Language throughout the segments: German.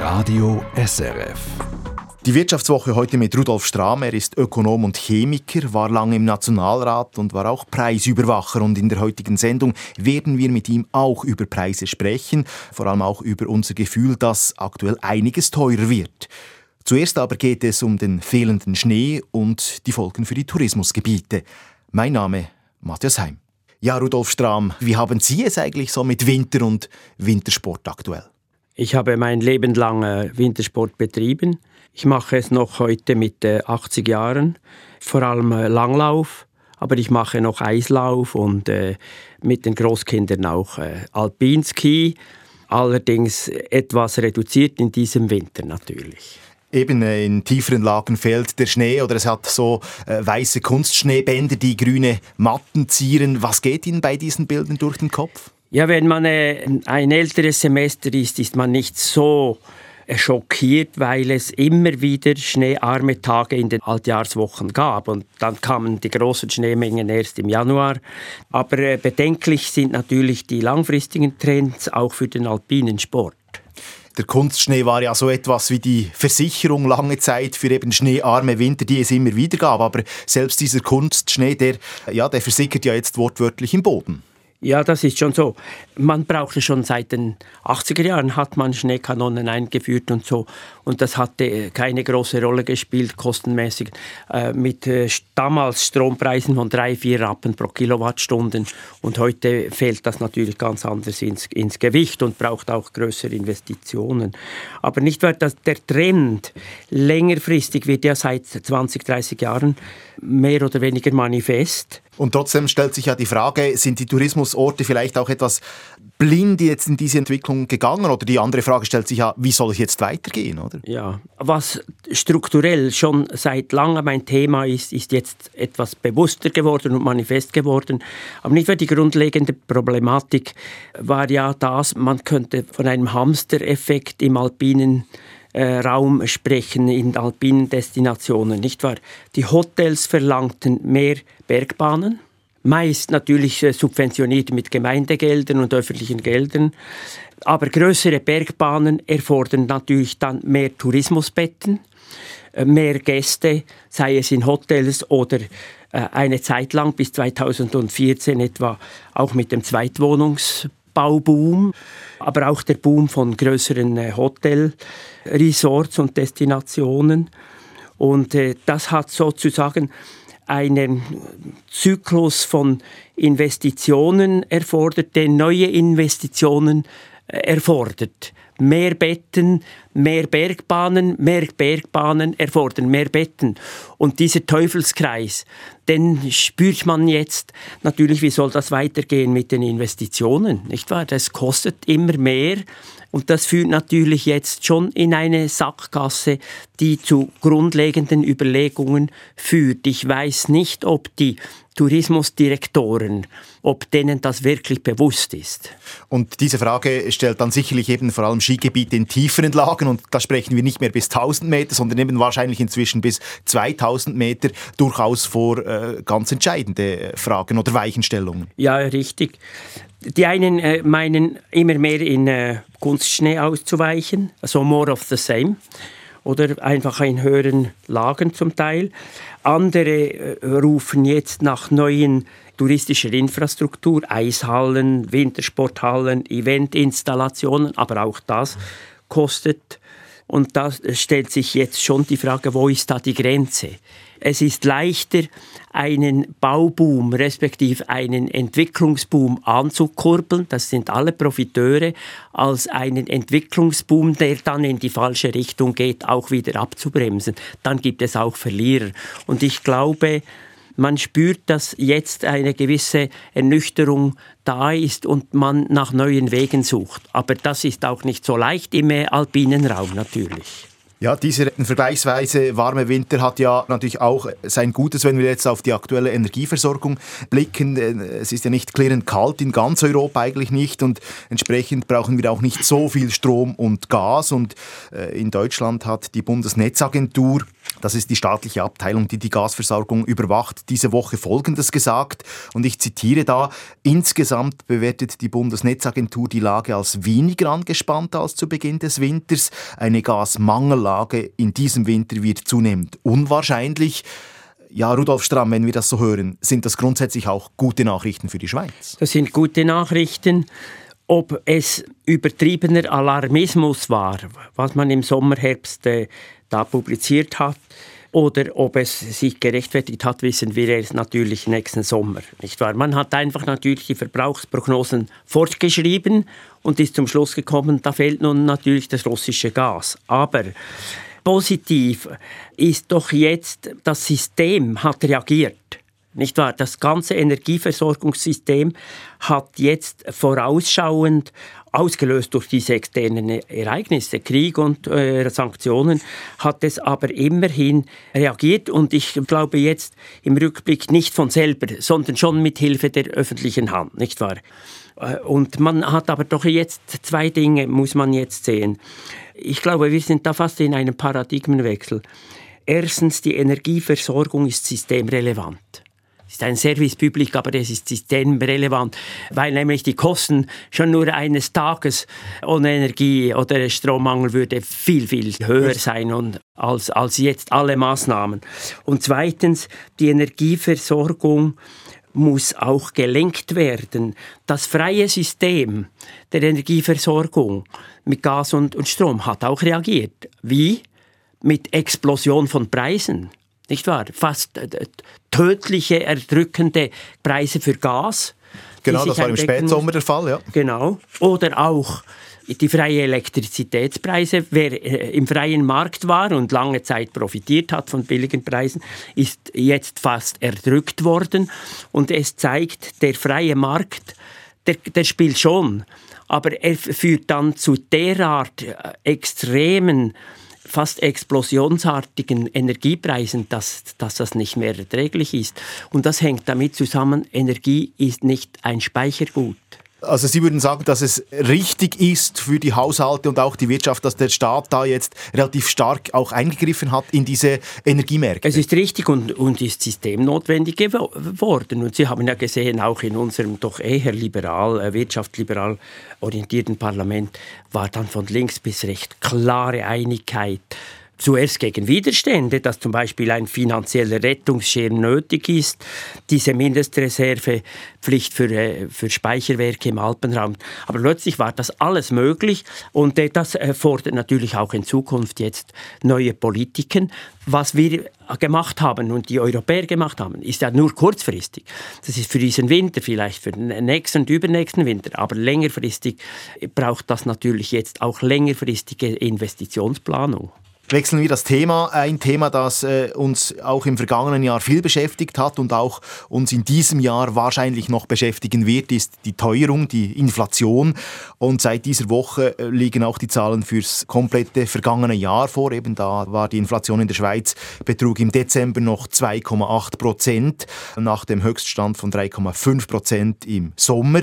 Radio SRF. Die Wirtschaftswoche heute mit Rudolf Strahm. Er ist Ökonom und Chemiker, war lange im Nationalrat und war auch Preisüberwacher. Und in der heutigen Sendung werden wir mit ihm auch über Preise sprechen, vor allem auch über unser Gefühl, dass aktuell einiges teurer wird. Zuerst aber geht es um den fehlenden Schnee und die Folgen für die Tourismusgebiete. Mein Name Matthias Heim. Ja, Rudolf Strahm, wie haben Sie es eigentlich so mit Winter und Wintersport aktuell? Ich habe mein Leben lang äh, Wintersport betrieben. Ich mache es noch heute mit 80 äh, Jahren, vor allem äh, Langlauf, aber ich mache noch Eislauf und mit den Großkindern auch Alpinski, allerdings etwas reduziert in diesem Winter natürlich. Eben in tieferen Lagen fällt der Schnee oder es hat so weiße Kunstschneebänder, die grüne Matten zieren. Was geht Ihnen bei diesen Bildern durch den Kopf? Ja, wenn man äh, ein älteres Semester ist, ist man nicht so äh, schockiert, weil es immer wieder schneearme Tage in den Altjahrswochen gab. Und dann kamen die großen Schneemengen erst im Januar. Aber äh, bedenklich sind natürlich die langfristigen Trends auch für den alpinen Sport. Der Kunstschnee war ja so etwas wie die Versicherung lange Zeit für eben schneearme Winter, die es immer wieder gab. Aber selbst dieser Kunstschnee, der, ja, der versickert ja jetzt wortwörtlich im Boden. Ja, das ist schon so. Man brauchte schon seit den 80er Jahren hat man Schneekanonen eingeführt und so. Und das hatte keine große Rolle gespielt, kostenmäßig. Äh, mit äh, damals Strompreisen von drei, vier Rappen pro Kilowattstunden. Und heute fällt das natürlich ganz anders ins, ins Gewicht und braucht auch größere Investitionen. Aber nicht wahr, dass der Trend längerfristig wird ja seit 20, 30 Jahren mehr oder weniger manifest. Und trotzdem stellt sich ja die Frage, sind die Tourismusorte vielleicht auch etwas blind jetzt in diese Entwicklung gegangen? Oder die andere Frage stellt sich ja, wie soll es jetzt weitergehen? Oder? Ja, was strukturell schon seit langem ein Thema ist, ist jetzt etwas bewusster geworden und manifest geworden. Aber nicht, weil die grundlegende Problematik war ja das, man könnte von einem Hamstereffekt im alpinen Raum sprechen in alpinen Destinationen, nicht wahr? Die Hotels verlangten mehr Bergbahnen, meist natürlich äh, subventioniert mit Gemeindegeldern und öffentlichen Geldern. Aber größere Bergbahnen erfordern natürlich dann mehr Tourismusbetten, äh, mehr Gäste, sei es in Hotels oder eine Zeit lang bis 2014 etwa auch mit dem Zweitwohnungsbauboom, aber auch der Boom von größeren Hotels Resorts und Destinationen. Und äh, das hat sozusagen einen Zyklus von Investitionen erfordert, der neue Investitionen äh, erfordert. Mehr Betten, mehr Bergbahnen, mehr Bergbahnen erfordern mehr Betten. Und dieser Teufelskreis, den spürt man jetzt. Natürlich, wie soll das weitergehen mit den Investitionen? Nicht wahr? Das kostet immer mehr und das führt natürlich jetzt schon in eine Sackgasse, die zu grundlegenden Überlegungen führt. Ich weiß nicht, ob die Tourismusdirektoren, ob denen das wirklich bewusst ist. Und diese Frage stellt dann sicherlich eben vor allem Skigebiete in tieferen Lagen und da sprechen wir nicht mehr bis 1000 Meter, sondern eben wahrscheinlich inzwischen bis 2000 Meter durchaus vor äh, ganz entscheidende Fragen oder Weichenstellungen. Ja, richtig. Die einen äh, meinen immer mehr in äh, Kunstschnee auszuweichen, also more of the same oder einfach in höheren Lagen zum Teil. Andere äh, rufen jetzt nach neuen touristischer Infrastruktur, Eishallen, Wintersporthallen, Eventinstallationen, aber auch das kostet. Und da stellt sich jetzt schon die Frage, wo ist da die Grenze? Es ist leichter, einen Bauboom respektive einen Entwicklungsboom anzukurbeln, das sind alle Profiteure, als einen Entwicklungsboom, der dann in die falsche Richtung geht, auch wieder abzubremsen. Dann gibt es auch Verlierer. Und ich glaube, man spürt, dass jetzt eine gewisse Ernüchterung da ist und man nach neuen Wegen sucht. Aber das ist auch nicht so leicht im alpinen Raum natürlich. Ja, dieser vergleichsweise warme Winter hat ja natürlich auch sein Gutes, wenn wir jetzt auf die aktuelle Energieversorgung blicken. Es ist ja nicht klirrend kalt in ganz Europa eigentlich nicht und entsprechend brauchen wir auch nicht so viel Strom und Gas. Und äh, in Deutschland hat die Bundesnetzagentur das ist die staatliche Abteilung, die die Gasversorgung überwacht, diese Woche Folgendes gesagt. Und ich zitiere da, insgesamt bewertet die Bundesnetzagentur die Lage als weniger angespannt als zu Beginn des Winters. Eine Gasmangellage in diesem Winter wird zunehmend unwahrscheinlich. Ja, Rudolf Stramm, wenn wir das so hören, sind das grundsätzlich auch gute Nachrichten für die Schweiz? Das sind gute Nachrichten. Ob es übertriebener Alarmismus war, was man im Sommer, Herbst äh, da publiziert hat, oder ob es sich gerechtfertigt hat, wissen wir erst natürlich nächsten Sommer. Nicht wahr? Man hat einfach natürlich die Verbrauchsprognosen fortgeschrieben und ist zum Schluss gekommen, da fehlt nun natürlich das russische Gas. Aber positiv ist doch jetzt, das System hat reagiert. Nicht wahr? Das ganze Energieversorgungssystem hat jetzt vorausschauend, ausgelöst durch diese externen Ereignisse, Krieg und äh, Sanktionen, hat es aber immerhin reagiert und ich glaube jetzt im Rückblick nicht von selber, sondern schon mit Hilfe der öffentlichen Hand, nicht wahr? Äh, und man hat aber doch jetzt zwei Dinge, muss man jetzt sehen. Ich glaube, wir sind da fast in einem Paradigmenwechsel. Erstens, die Energieversorgung ist systemrelevant. Ist ein Service Public, aber es ist systemrelevant, weil nämlich die Kosten schon nur eines Tages ohne Energie oder Strommangel würde viel, viel höher sein und als, als jetzt alle Maßnahmen. Und zweitens, die Energieversorgung muss auch gelenkt werden. Das freie System der Energieversorgung mit Gas und, und Strom hat auch reagiert. Wie? Mit Explosion von Preisen. Nicht wahr? Fast äh, tödliche, erdrückende Preise für Gas. Genau, das war im Spätsommer der Fall, ja. Genau. Oder auch die freie Elektrizitätspreise. Wer äh, im freien Markt war und lange Zeit profitiert hat von billigen Preisen, ist jetzt fast erdrückt worden. Und es zeigt, der freie Markt, der, der spielt schon, aber er führt dann zu derart äh, extremen fast explosionsartigen Energiepreisen, dass, dass das nicht mehr erträglich ist. Und das hängt damit zusammen, Energie ist nicht ein Speichergut. Also Sie würden sagen, dass es richtig ist für die Haushalte und auch die Wirtschaft, dass der Staat da jetzt relativ stark auch eingegriffen hat in diese Energiemärkte? Es ist richtig und, und ist systemnotwendig geworden. Und Sie haben ja gesehen, auch in unserem doch eher liberal, äh, wirtschaftsliberal orientierten Parlament war dann von links bis rechts klare Einigkeit zuerst gegen Widerstände, dass zum Beispiel ein finanzieller Rettungsschirm nötig ist, diese Mindestreservepflicht für, äh, für Speicherwerke im Alpenraum. Aber plötzlich war das alles möglich und äh, das fordert natürlich auch in Zukunft jetzt neue Politiken. Was wir gemacht haben und die Europäer gemacht haben, ist ja nur kurzfristig. Das ist für diesen Winter, vielleicht für den nächsten und übernächsten Winter, aber längerfristig braucht das natürlich jetzt auch längerfristige Investitionsplanung. Wechseln wir das Thema. Ein Thema, das äh, uns auch im vergangenen Jahr viel beschäftigt hat und auch uns in diesem Jahr wahrscheinlich noch beschäftigen wird, ist die Teuerung, die Inflation. Und seit dieser Woche äh, liegen auch die Zahlen fürs komplette vergangene Jahr vor. Eben da war die Inflation in der Schweiz betrug im Dezember noch 2,8 Prozent nach dem Höchststand von 3,5 Prozent im Sommer.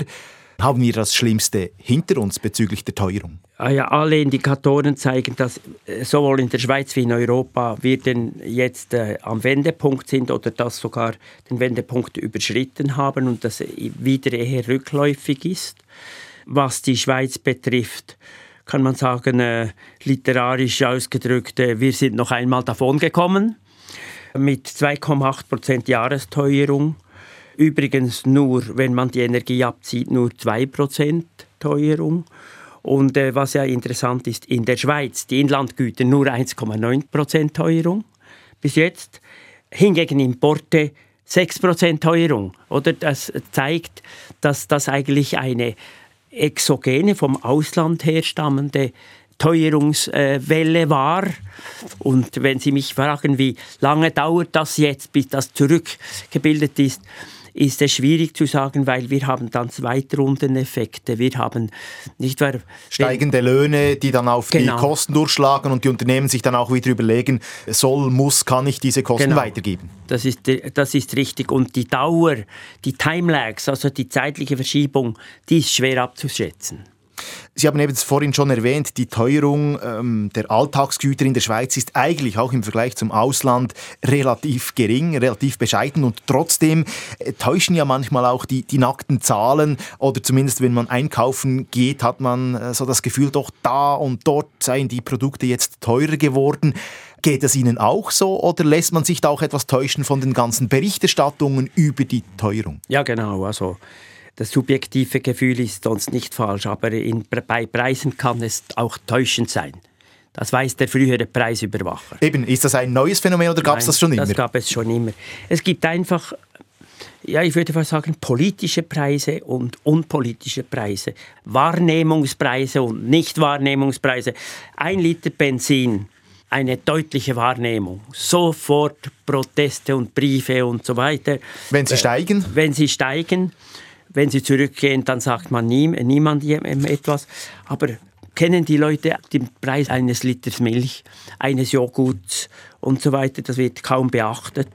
Haben wir das Schlimmste hinter uns bezüglich der Teuerung? Ah ja, alle Indikatoren zeigen, dass äh, sowohl in der Schweiz wie in Europa wir denn jetzt äh, am Wendepunkt sind oder das sogar den Wendepunkt überschritten haben und das wieder eher rückläufig ist. Was die Schweiz betrifft, kann man sagen, äh, literarisch ausgedrückt, äh, wir sind noch einmal davongekommen mit 2,8% Jahresteuerung Übrigens nur, wenn man die Energie abzieht, nur 2% Teuerung. Und äh, was ja interessant ist, in der Schweiz die Inlandgüter nur 1,9% Teuerung bis jetzt. Hingegen Importe 6% Teuerung. Oder das zeigt, dass das eigentlich eine exogene, vom Ausland herstammende Teuerungswelle war. Und wenn Sie mich fragen, wie lange dauert das jetzt, bis das zurückgebildet ist, ist es schwierig zu sagen, weil wir haben dann Zweitrundeneffekte. Wir haben nicht wahr, steigende Löhne, die dann auf genau. die Kosten durchschlagen und die Unternehmen sich dann auch wieder überlegen, soll, muss, kann ich diese Kosten genau. weitergeben. Das ist, das ist richtig. Und die Dauer, die Timelags, also die zeitliche Verschiebung, die ist schwer abzuschätzen. Sie haben eben vorhin schon erwähnt, die Teuerung ähm, der Alltagsgüter in der Schweiz ist eigentlich auch im Vergleich zum Ausland relativ gering, relativ bescheiden und trotzdem äh, täuschen ja manchmal auch die, die nackten Zahlen oder zumindest wenn man einkaufen geht, hat man äh, so das Gefühl, doch da und dort seien die Produkte jetzt teurer geworden. Geht es Ihnen auch so oder lässt man sich da auch etwas täuschen von den ganzen Berichterstattungen über die Teuerung? Ja, genau. Also das subjektive Gefühl ist sonst nicht falsch, aber in, bei Preisen kann es auch täuschend sein. Das weiß der frühere Preisüberwacher. Eben, ist das ein neues Phänomen oder gab es das schon immer? Das gab es schon immer. Es gibt einfach, ja, ich würde fast sagen, politische Preise und unpolitische Preise. Wahrnehmungspreise und Nichtwahrnehmungspreise. Ein Liter Benzin, eine deutliche Wahrnehmung. Sofort Proteste und Briefe und so weiter. Wenn sie steigen? Wenn sie steigen. Wenn sie zurückgehen, dann sagt man nie, niemand etwas. Aber kennen die Leute den Preis eines Liters Milch, eines Joghurts und so weiter? Das wird kaum beachtet.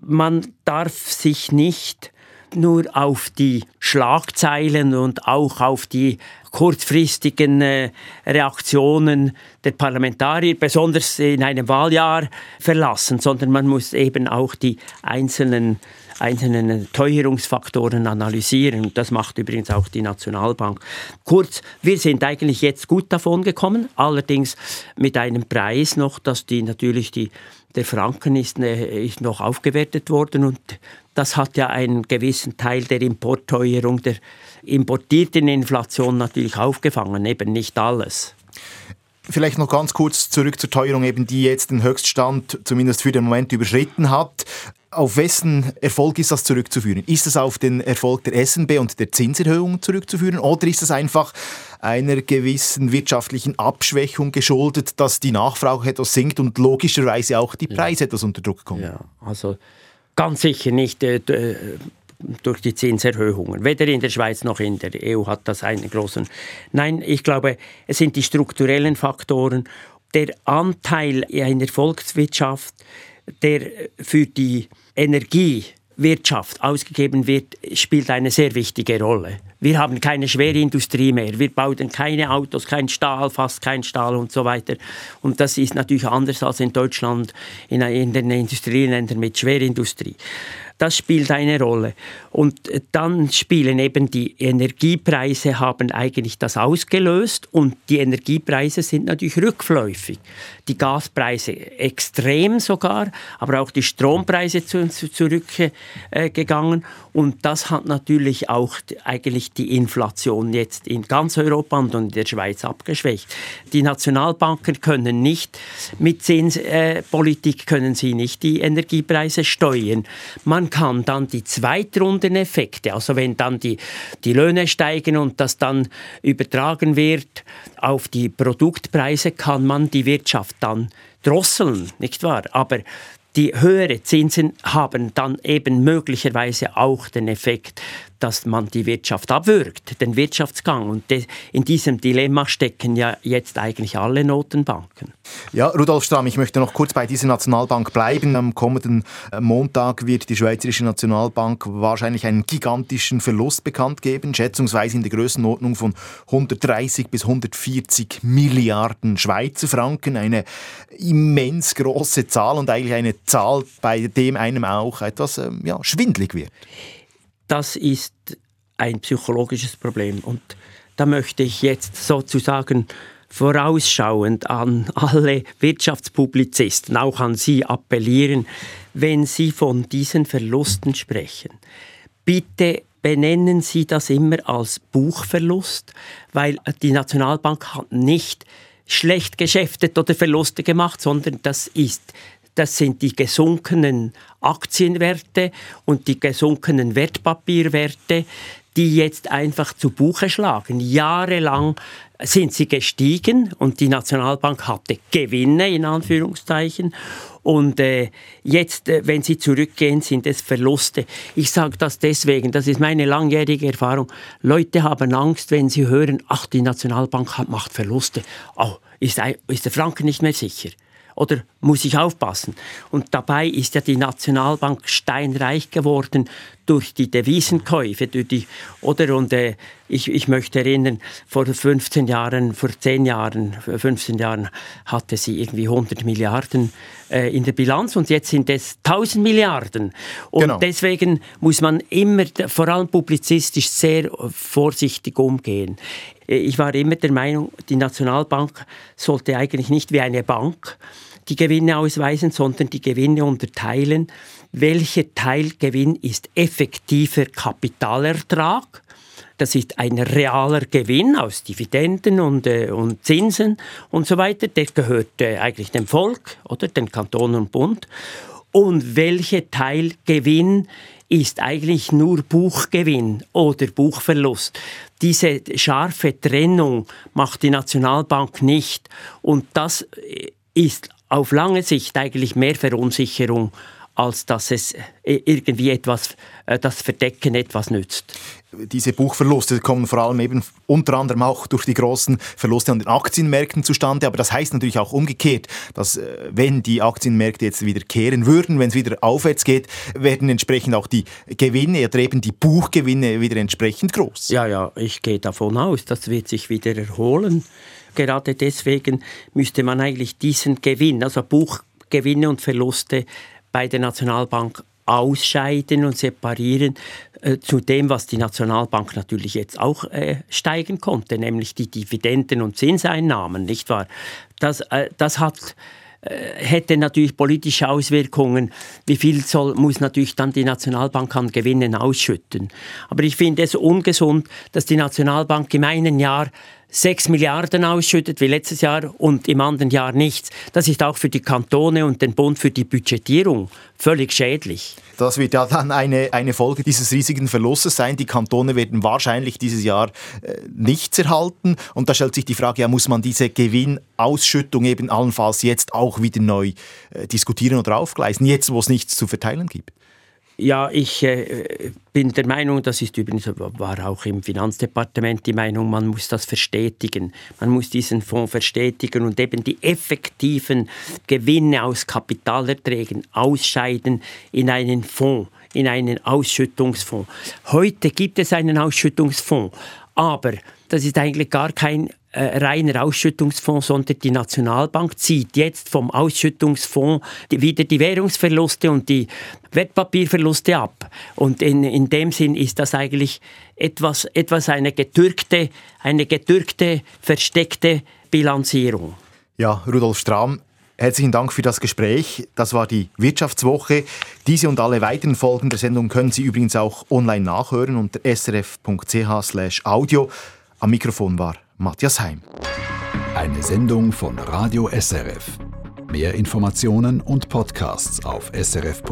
Man darf sich nicht nur auf die Schlagzeilen und auch auf die kurzfristigen äh, Reaktionen der Parlamentarier, besonders in einem Wahljahr, verlassen, sondern man muss eben auch die einzelnen einzelnen Teuerungsfaktoren analysieren. Das macht übrigens auch die Nationalbank. Kurz, wir sind eigentlich jetzt gut davon gekommen, allerdings mit einem Preis noch, dass die natürlich die der Franken ist, äh, ist noch aufgewertet worden und das hat ja einen gewissen Teil der Importteuerung, der importierten Inflation natürlich aufgefangen, eben nicht alles. Vielleicht noch ganz kurz zurück zur Teuerung, eben die jetzt den Höchststand zumindest für den Moment überschritten hat. Auf wessen Erfolg ist das zurückzuführen? Ist es auf den Erfolg der SNB und der Zinserhöhung zurückzuführen oder ist es einfach einer gewissen wirtschaftlichen Abschwächung geschuldet, dass die Nachfrage etwas sinkt und logischerweise auch die Preise ja. etwas unter Druck kommen? Ja, also ganz sicher nicht äh, durch die Zinserhöhungen. Weder in der Schweiz noch in der EU hat das einen großen. Nein, ich glaube, es sind die strukturellen Faktoren. Der Anteil einer Volkswirtschaft, der für die Energiewirtschaft ausgegeben wird, spielt eine sehr wichtige Rolle. Wir haben keine Schwerindustrie mehr. Wir bauen keine Autos, kein Stahl, fast kein Stahl und so weiter. Und das ist natürlich anders als in Deutschland, in, in den Industrieländern mit Schwerindustrie. Das spielt eine Rolle. Und dann spielen eben die Energiepreise, haben eigentlich das ausgelöst und die Energiepreise sind natürlich rückläufig. Die Gaspreise extrem sogar, aber auch die Strompreise zu, zu, zurückgegangen. Und das hat natürlich auch eigentlich die Inflation jetzt in ganz Europa und in der Schweiz abgeschwächt. Die Nationalbanken können nicht mit Zinspolitik können sie nicht die Energiepreise steuern. Man kann dann die Zweitrundeneffekte, also wenn dann die, die Löhne steigen und das dann übertragen wird auf die Produktpreise, kann man die Wirtschaft dann drosseln, nicht wahr? Aber die höhere Zinsen haben dann eben möglicherweise auch den Effekt, dass man die Wirtschaft abwürgt, den Wirtschaftsgang. Und in diesem Dilemma stecken ja jetzt eigentlich alle Notenbanken. Ja, Rudolf Strahm, ich möchte noch kurz bei dieser Nationalbank bleiben. Am kommenden äh, Montag wird die Schweizerische Nationalbank wahrscheinlich einen gigantischen Verlust bekannt geben, schätzungsweise in der Größenordnung von 130 bis 140 Milliarden Schweizer Franken. Eine immens große Zahl und eigentlich eine Zahl, bei dem einem auch etwas ähm, ja, schwindlig wird das ist ein psychologisches Problem. Und da möchte ich jetzt sozusagen vorausschauend an alle Wirtschaftspublizisten, auch an Sie appellieren, wenn Sie von diesen Verlusten sprechen. Bitte benennen Sie das immer als Buchverlust, weil die Nationalbank hat nicht schlecht geschäftet oder Verluste gemacht, sondern das ist das sind die gesunkenen Aktienwerte und die gesunkenen Wertpapierwerte, die jetzt einfach zu Buche schlagen. Jahrelang sind sie gestiegen und die Nationalbank hatte Gewinne in Anführungszeichen. Und äh, jetzt, äh, wenn sie zurückgehen, sind es Verluste. Ich sage das deswegen, das ist meine langjährige Erfahrung. Leute haben Angst, wenn sie hören, ach, die Nationalbank macht Verluste. Oh, ist, ist der Franken nicht mehr sicher? Oder muss ich aufpassen? Und dabei ist ja die Nationalbank steinreich geworden durch die Devisenkäufe, durch die, oder und äh, ich, ich möchte erinnern, vor 15 Jahren, vor 10 Jahren, 15 Jahren hatte sie irgendwie 100 Milliarden äh, in der Bilanz und jetzt sind es 1000 Milliarden. Und genau. deswegen muss man immer, vor allem publizistisch, sehr vorsichtig umgehen. Ich war immer der Meinung, die Nationalbank sollte eigentlich nicht wie eine Bank die Gewinne ausweisen, sondern die Gewinne unterteilen. Welcher Teilgewinn ist effektiver Kapitalertrag? Das ist ein realer Gewinn aus Dividenden und, äh, und Zinsen und so weiter. Der gehört äh, eigentlich dem Volk oder den Kanton und Bund. Und welcher Teilgewinn ist eigentlich nur Buchgewinn oder Buchverlust. Diese scharfe Trennung macht die Nationalbank nicht. Und das äh, ist auf lange Sicht eigentlich mehr Verunsicherung, als dass es äh, irgendwie etwas, äh, das Verdecken etwas nützt. Diese Buchverluste kommen vor allem eben unter anderem auch durch die großen Verluste an den Aktienmärkten zustande. Aber das heißt natürlich auch umgekehrt, dass äh, wenn die Aktienmärkte jetzt wieder kehren würden, wenn es wieder aufwärts geht, werden entsprechend auch die Gewinne oder eben die Buchgewinne wieder entsprechend groß. Ja, ja, ich gehe davon aus, das wird sich wieder erholen. Gerade deswegen müsste man eigentlich diesen Gewinn, also Buchgewinne und Verluste bei der Nationalbank ausscheiden und separieren äh, zu dem, was die Nationalbank natürlich jetzt auch äh, steigen konnte, nämlich die Dividenden und Zinseinnahmen, nicht wahr? Das, äh, das hat äh, hätte natürlich politische Auswirkungen. Wie viel soll, muss natürlich dann die Nationalbank an Gewinnen ausschütten? Aber ich finde es ungesund, dass die Nationalbank im einen Jahr 6 Milliarden ausschüttet wie letztes Jahr und im anderen Jahr nichts. Das ist auch für die Kantone und den Bund für die Budgetierung völlig schädlich. Das wird ja dann eine, eine Folge dieses riesigen Verlustes sein. Die Kantone werden wahrscheinlich dieses Jahr äh, nichts erhalten. Und da stellt sich die Frage, ja, muss man diese Gewinnausschüttung eben allenfalls jetzt auch wieder neu äh, diskutieren oder aufgleisen, jetzt wo es nichts zu verteilen gibt? Ja, ich äh, bin der Meinung, das ist übrigens, war auch im Finanzdepartement die Meinung, man muss das verstetigen. Man muss diesen Fonds verstetigen und eben die effektiven Gewinne aus Kapitalerträgen ausscheiden in einen Fonds, in einen Ausschüttungsfonds. Heute gibt es einen Ausschüttungsfonds, aber das ist eigentlich gar kein äh, reiner Ausschüttungsfonds, sondern die Nationalbank zieht jetzt vom Ausschüttungsfonds wieder die Währungsverluste und die Wertpapierverluste ab. Und in, in dem Sinn ist das eigentlich etwas, etwas eine getürkte, eine getürkte, versteckte Bilanzierung. Ja, Rudolf Strahm, Herzlichen Dank für das Gespräch. Das war die Wirtschaftswoche. Diese und alle weiteren Folgen der Sendung können Sie übrigens auch online nachhören unter srf.ch/audio. Am Mikrofon war Matthias Heim. Eine Sendung von Radio SRF. Mehr Informationen und Podcasts auf srf.ch-news.